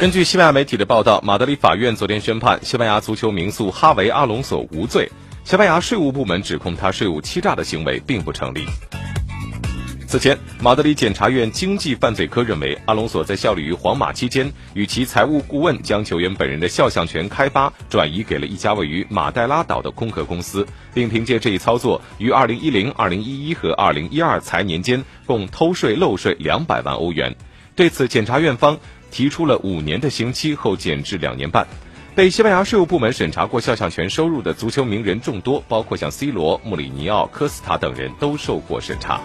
根据西班牙媒体的报道，马德里法院昨天宣判西班牙足球名宿哈维·阿隆索无罪。西班牙税务部门指控他税务欺诈的行为并不成立。此前，马德里检察院经济犯罪科认为，阿隆索在效力于皇马期间，与其财务顾问将球员本人的肖像权开发转移给了一家位于马代拉岛的空壳公司，并凭借这一操作，于2010、2011和2012财年间共偷税漏税两百万欧元。对此，检察院方。提出了五年的刑期后减至两年半。被西班牙税务部门审查过肖像权收入的足球名人众多，包括像 C 罗、穆里尼奥、科斯塔等人都受过审查。